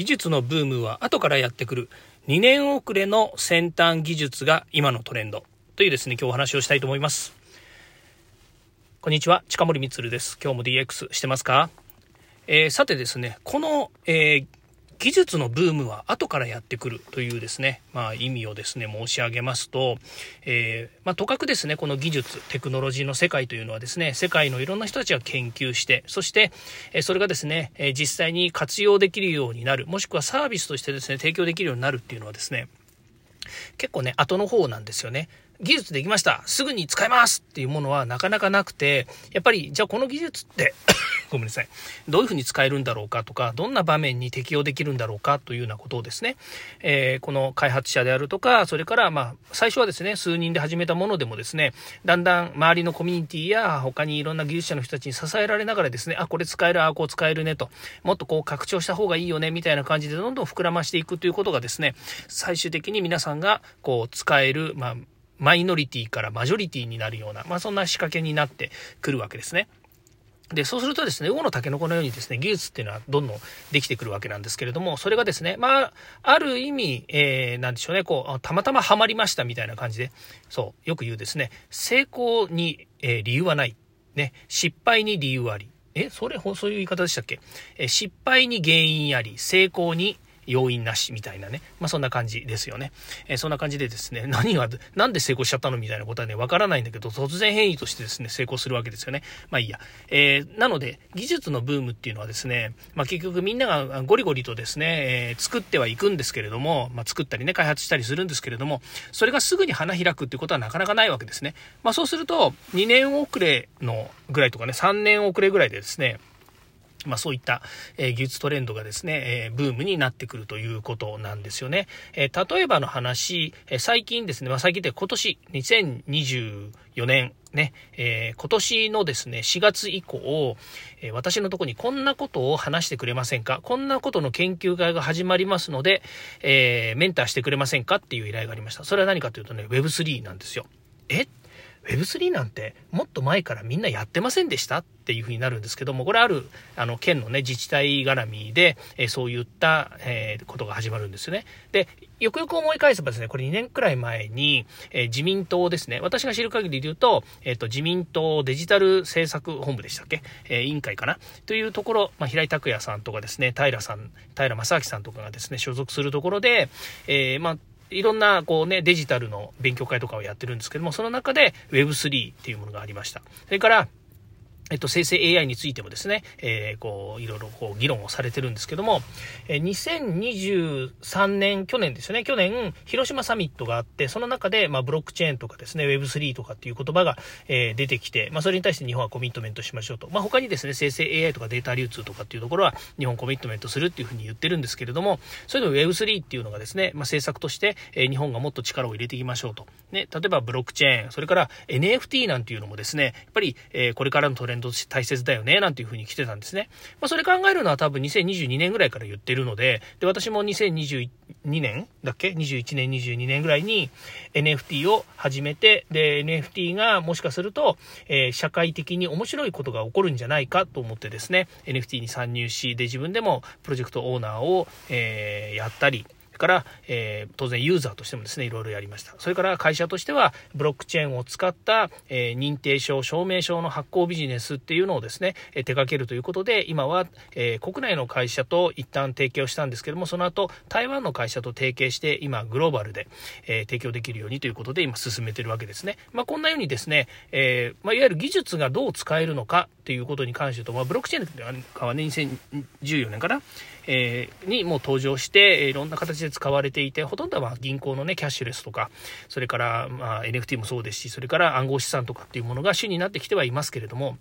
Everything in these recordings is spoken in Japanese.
技術のブームは後からやってくる。2年遅れの先端技術が今のトレンドというですね今日お話をしたいと思います。こんにちは近森光です。今日も DX してますか、えー、さてですね、この、えー、技術のブームは後からやってくるというですね、まあ、意味をですね、申し上げますと、えー、まあ、とかくですね、この技術、テクノロジーの世界というのはですね、世界のいろんな人たちが研究して、そして、えそれがですね、え実際に活用できるようになる、もしくはサービスとしてですね、提供できるようになるっていうのはですね、結構ね、後の方なんですよね。技術できましたすぐに使えますっていうものはなかなかなくて、やっぱり、じゃあこの技術ってごめんなさい。どういうふうに使えるんだろうかとか、どんな場面に適用できるんだろうかというようなことをですね、えー、この開発者であるとか、それからまあ、最初はですね、数人で始めたものでもですね、だんだん周りのコミュニティや他にいろんな技術者の人たちに支えられながらですね、あ、これ使える、あ、こう使えるねと、もっとこう拡張した方がいいよね、みたいな感じでどんどん膨らましていくということがですね、最終的に皆さんがこう使える、まあ、マイノリティからマジョリティになるような、まあ、そんな仕掛けになってくるわけですね。で、そうするとですね、魚のタケノコのようにですね、技術っていうのはどんどんできてくるわけなんですけれども、それがですね、まあ、ある意味、えー、なんでしょうね、こう、たまたまハマりましたみたいな感じで、そう、よく言うですね、成功に、えー、理由はない。ね、失敗に理由あり。え、それ、そういう言い方でしたっけ？え失敗に原因あり、成功に要因なしみたいなね。まあそんな感じですよね。えー、そんな感じでですね、何が、なんで成功しちゃったのみたいなことはね、わからないんだけど、突然変異としてですね、成功するわけですよね。まあいいや。えー、なので、技術のブームっていうのはですね、まあ結局みんながゴリゴリとですね、えー、作ってはいくんですけれども、まあ作ったりね、開発したりするんですけれども、それがすぐに花開くっていうことはなかなかないわけですね。まあそうすると、2年遅れのぐらいとかね、3年遅れぐらいでですね、まあ、そういった、えー、技術トレンドがですね、えー、ブームになってくるということなんですよね。えー、例えばの話、え最近ですね、まあ、最近で今年2024年ね、え今年のですね、4月以降、え私のとこにこんなことを話してくれませんか？こんなことの研究会が始まりますので、えメンターしてくれませんか？っていう依頼がありました。それは何かというとね、Web3 なんですよ。え？っ Web3 なんてもっと前からみんなやってませんでしたっていうふうになるんですけども、これある、あの、県のね、自治体絡みで、え、そういった、え、ことが始まるんですよね。で、よくよく思い返せばですね、これ2年くらい前に、え、自民党ですね、私が知る限りで言うと、えっ、と、自民党デジタル政策本部でしたっけ？え委員会かな？というところ、まあ、平井拓也さんとかですね、平さん、平正明さんとかがですね、所属するところで、えまあ、いろんなこうね、デジタルの勉強会とかをやってるんですけども、その中で Web3 っていうものがありました。それから、えっと、生成 AI についてもですね、えー、こう、いろいろこう、議論をされてるんですけども、えー、2023年、去年ですよね、去年、広島サミットがあって、その中で、まあ、ブロックチェーンとかですね、Web3 とかっていう言葉が、えー、出てきて、まあ、それに対して日本はコミットメントしましょうと。まあ、他にですね、生成 AI とかデータ流通とかっていうところは、日本コミットメントするっていうふうに言ってるんですけれども、それでも Web3 っていうのがですね、まあ、政策として、えー、日本がもっと力を入れていきましょうと。ね、例えばブロックチェーン、それから NFT なんていうのもですね、やっぱり、えー、これからのトレンドとして大切だよね、なんていう風に来てたんですね。まあ、それ考えるのは多分2022年ぐらいから言ってるので、で、私も2022年だっけ ?21 年、22年ぐらいに NFT を始めて、で、NFT がもしかすると、えー、社会的に面白いことが起こるんじゃないかと思ってですね、NFT に参入し、で、自分でもプロジェクトオーナーを、えー、やったり、から、えー、当然ユーザーとしてもですね、いろいろやりました。それから会社としては、ブロックチェーンを使った、えー、認定証、証明書の発行ビジネスっていうのをですね、え、手掛けるということで、今は、え国内の会社と一旦提携をしたんですけども、その後、台湾の会社と提携して、今、グローバルで、え提供できるようにということで、今進めてるわけですね。まあ、こんなようにですね、えまあ、いわゆる技術がどう使えるのかっていうことに関してと、まあ、ブロックチェーンはね、2014年かな、えー、にもう登場して、いろんな形で使われていて、ほとんどは銀行のね、キャッシュレスとか、それから、まあ、NFT もそうですし、それから暗号資産とかっていうものが主になってきてはいますけれども、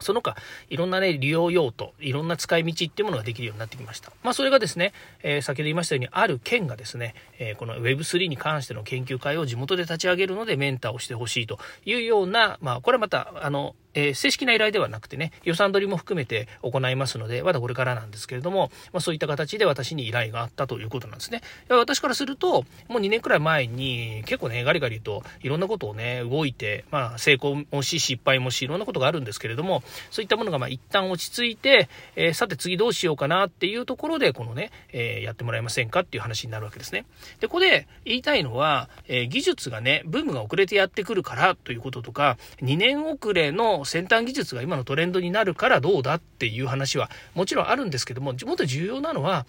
その他、いろんなね、利用用途、いろんな使い道っていうものができるようになってきました。まあ、それがですね、えー、先ほど言いましたように、ある県がですね、えー、この Web3 に関しての研究会を地元で立ち上げるのでメンターをしてほしいというような、まあ、これはまた、あの、えー、正式な依頼ではなくてね、予算取りも含めて行いますので、まだこれからなんですけれども、まあ、そういった形で私に依頼があったということなんですね。私からすると、もう2年くらい前に結構ね、ガリガリといろんなことをね、動いて、まあ、成功もし、失敗もし、いろんなことがあるんですけれども、そういったものがまあ一旦落ち着いて、えー、さて次どうしようかなっていうところで、このね、えー、やってもらえませんかっていう話になるわけですね。で、ここで言いたいのは、え、技術がね、ブームが遅れてやってくるからということとか、2年遅れの先端技術が今のトレンドになるからどうだっていう話はもちろんあるんですけども、もっと重要なのは、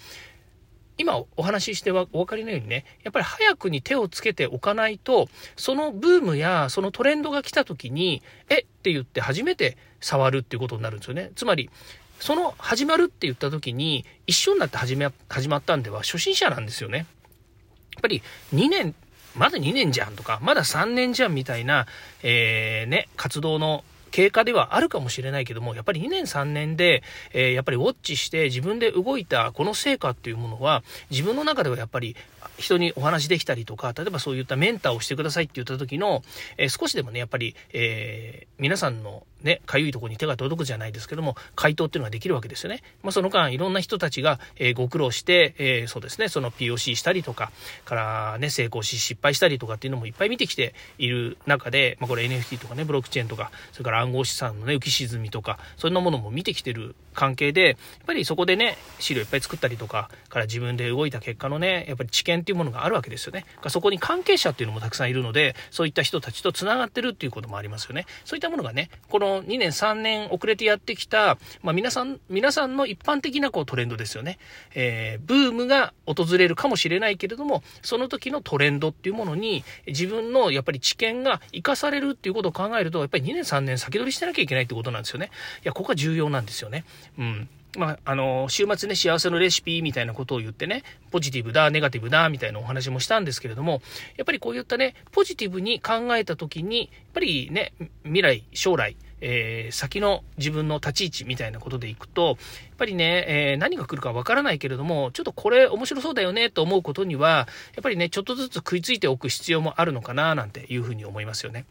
今お話ししてお分かりのようにね、やっぱり早くに手をつけておかないと、そのブームやそのトレンドが来た時に、えって言って初めて触るっていうことになるんですよね。つまり、その始まるって言った時に、一緒になって始め、始まったんでは初心者なんですよね。やっぱり2年、まだ2年じゃんとか、まだ3年じゃんみたいな、えー、ね、活動の経過ではあるかもしれないけども、やっぱり2年3年で、えー、やっぱりウォッチして自分で動いたこの成果っていうものは、自分の中ではやっぱり人にお話できたりとか、例えばそういったメンターをしてくださいって言った時の、えー、少しでもね、やっぱり、えー、皆さんのね、かゆいとこに手が届くじゃないですけども、回答っていうのができるわけですよね。まあ、その間、いろんな人たちが、えー、ご苦労して、えー、そうですね、その POC したりとか、からね、成功し失敗したりとかっていうのもいっぱい見てきている中で、まあ、これ NFT とかね、ブロックチェーンとか、それから暗号資産のね、浮き沈みとか、そんなものも見てきてる関係で、やっぱりそこでね、資料いっぱい作ったりとか、から自分で動いた結果のね、やっぱり知見っていうものがあるわけですよね。そこに関係者っていうのもたくさんいるので、そういった人たちと繋がってるっていうこともありますよね。そういったものがね、この2年3年遅れてやってきた、まあ、皆さん、皆さんの一般的なこうトレンドですよね。えー、ブームが訪れるかもしれないけれども、その時のトレンドっていうものに、自分のやっぱり知見が活かされるっていうことを考えると、やっぱり2年3年先取りしてなきゃいけないってことなんですよね。いや、ここは重要なんですよね。うん。まあ、あの、週末ね、幸せのレシピみたいなことを言ってね、ポジティブだ、ネガティブだ、みたいなお話もしたんですけれども、やっぱりこういったね、ポジティブに考えた時に、やっぱりね、未来、将来、えー、先の自分の立ち位置みたいなことでいくと、やっぱりね、えー、何が来るかわからないけれども、ちょっとこれ面白そうだよねと思うことには、やっぱりね、ちょっとずつ食いついておく必要もあるのかな、なんていうふうに思いますよね。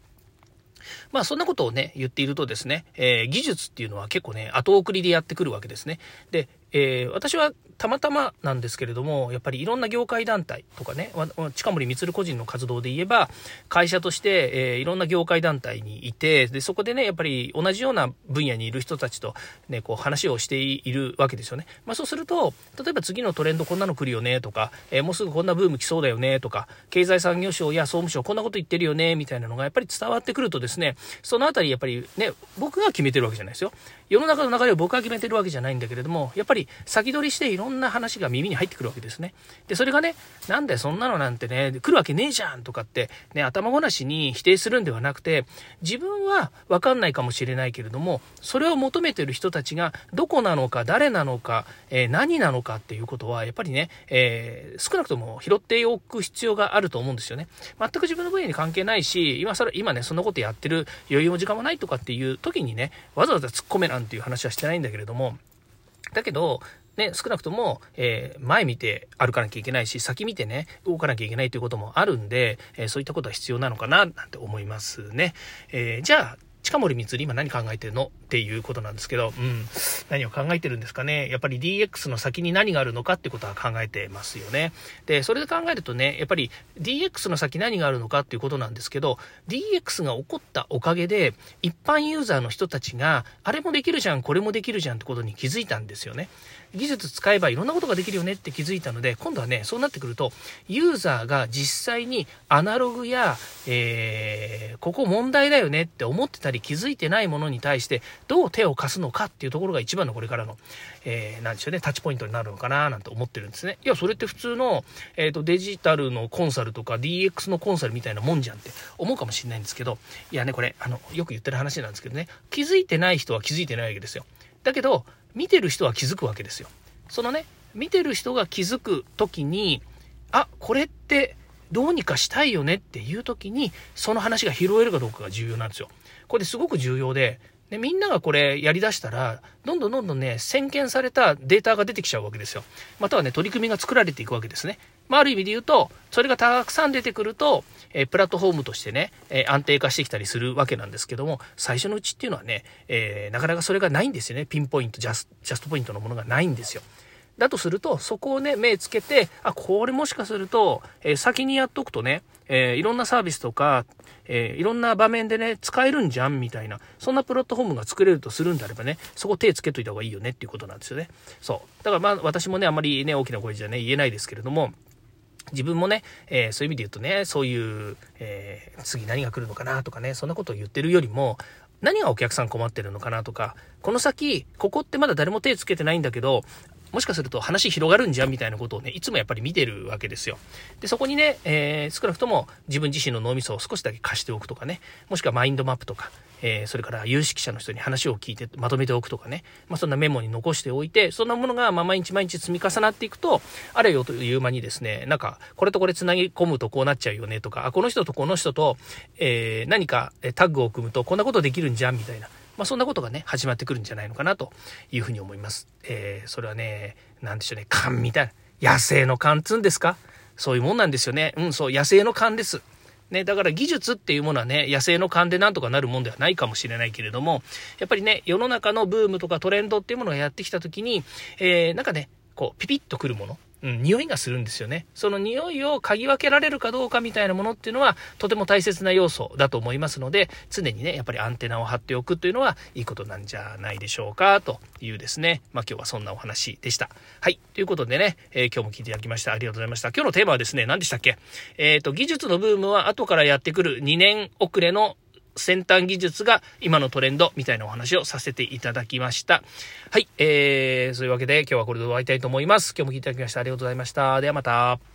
まあそんなことをね、言っているとですね、えー、技術っていうのは結構ね、後送りでやってくるわけですね。で、えー、私はたまたまなんですけれども、やっぱりいろんな業界団体とかね、近森光個人の活動で言えば、会社として、えー、いろんな業界団体にいて、で、そこでね、やっぱり同じような分野にいる人たちとね、こう話をしているわけですよね。まあそうすると、例えば次のトレンドこんなの来るよねとか、えー、もうすぐこんなブーム来そうだよねとか、経済産業省や総務省こんなこと言ってるよねみたいなのがやっぱり伝わってくるとですね、そのあたりやっぱりね、僕が決めてるわけじゃないですよ。世の中の流れを僕が決めてるわけじゃないんだけれども、やっぱり先取りしていろんな話が耳に入ってくるわけですね。で、それがね、なんでそんなのなんてね、来るわけねえじゃんとかって、ね、頭ごなしに否定するんではなくて、自分はわかんないかもしれないけれども、それを求めてる人たちがどこなのか、誰なのか、えー、何なのかっていうことは、やっぱりね、えー、少なくとも拾っておく必要があると思うんですよね。全く自分の分野に関係ないし、今それ、今ね、そんなことやってる余裕も時間もないとかっていう時にね、わざわざ突っ込めなんていう話はしてないんだけれども、だけど、ね、少なくとも、えー、前見て歩かなきゃいけないし、先見てね、動かなきゃいけないということもあるんで、えー、そういったことは必要なのかな、なんて思いますね。えー、じゃあ、近森光今何考えてるのっていうことなんですけど、うん。何を考えてるんですかね。やっぱり DX の先に何があるのかってことは考えてますよね。で、それで考えるとね、やっぱり DX の先何があるのかっていうことなんですけど、DX が起こったおかげで、一般ユーザーの人たちが、あれもできるじゃん、これもできるじゃんってことに気づいたんですよね。技術使えばいろんなことができるよねって気づいたので、今度はね、そうなってくると、ユーザーが実際にアナログや、えー、ここ問題だよねって思ってたり気づいてないものに対して、どう手を貸すのかっていうところが一番のこれからの、えー、なんでしょうね、タッチポイントになるのかななんて思ってるんですね。いや、それって普通の、えっ、ー、と、デジタルのコンサルとか DX のコンサルみたいなもんじゃんって思うかもしれないんですけど、いやね、これ、あの、よく言ってる話なんですけどね、気づいてない人は気づいてないわけですよ。だけど、見てる人は気づくわけですよ。そのね、見てる人が気づく時に、あ、これってどうにかしたいよねっていう時に、その話が拾えるかどうかが重要なんですよ。これすごく重要で、で、みんながこれやりだしたら、どんどんどんどんね、先見されたデータが出てきちゃうわけですよ。またはね、取り組みが作られていくわけですね。まあ、ある意味で言うと、それがたくさん出てくると、えー、プラットフォームとしてね、えー、安定化してきたりするわけなんですけども、最初のうちっていうのはね、えー、なかなかそれがないんですよね。ピンポイント、ジャスジャストポイントのものがないんですよ。だとすると、そこをね、目つけて、あ、これもしかすると、えー、先にやっとくとね、えー、いろんなサービスとか、えー、いろんな場面でね、使えるんじゃんみたいな、そんなプラットフォームが作れるとするんであればね、そこ手つけといた方がいいよねっていうことなんですよね。そう。だからまあ私もね、あまりね、大きな声じゃね、言えないですけれども、自分もね、えー、そういう意味で言うとね、そういう、えー、次何が来るのかなとかね、そんなことを言ってるよりも、何がお客さん困ってるのかなとか、この先、ここってまだ誰も手つけてないんだけど、もしかすると話広がるんじゃんみたいなことをね、いつもやっぱり見てるわけですよ。で、そこにね、えー、少なくとも自分自身の脳みそを少しだけ貸しておくとかね、もしくはマインドマップとか、えー、それから有識者の人に話を聞いてまとめておくとかね、まあ、そんなメモに残しておいて、そんなものがま毎日毎日積み重なっていくと、あれよという間にですね、なんか、これとこれ繋ぎ込むとこうなっちゃうよねとか、あ、この人とこの人と、えー、何かタッグを組むとこんなことできるんじゃんみたいな。まあ、そんなことがね、始まってくるんじゃないのかなというふうに思います。えー、それはね、なんでしょうね、勘みたいな。野生の勘つんですか？そういうもんなんですよね。うん、そう、野生の勘です。ね、だから技術っていうものはね、野生の勘でなんとかなるもんではないかもしれないけれども、やっぱりね、世の中のブームとかトレンドっていうものがやってきた時に、えー、なんかね、こう、ピピッとくるもの。うん、匂いがするんですよね。その匂いを嗅ぎ分けられるかどうかみたいなものっていうのは、とても大切な要素だと思いますので、常にね、やっぱりアンテナを張っておくというのは、いいことなんじゃないでしょうか、というですね。まあ今日はそんなお話でした。はい。ということでね、えー、今日も聞いていただきました。ありがとうございました。今日のテーマはですね、何でしたっけ？えっ、ー、と、技術のブームは後からやってくる2年遅れの先端技術が今のトレンドみたいなお話をさせていただきました。はい。えー、そういうわけで今日はこれで終わりたいと思います。今日も聞いていただきましてありがとうございました。ではまた。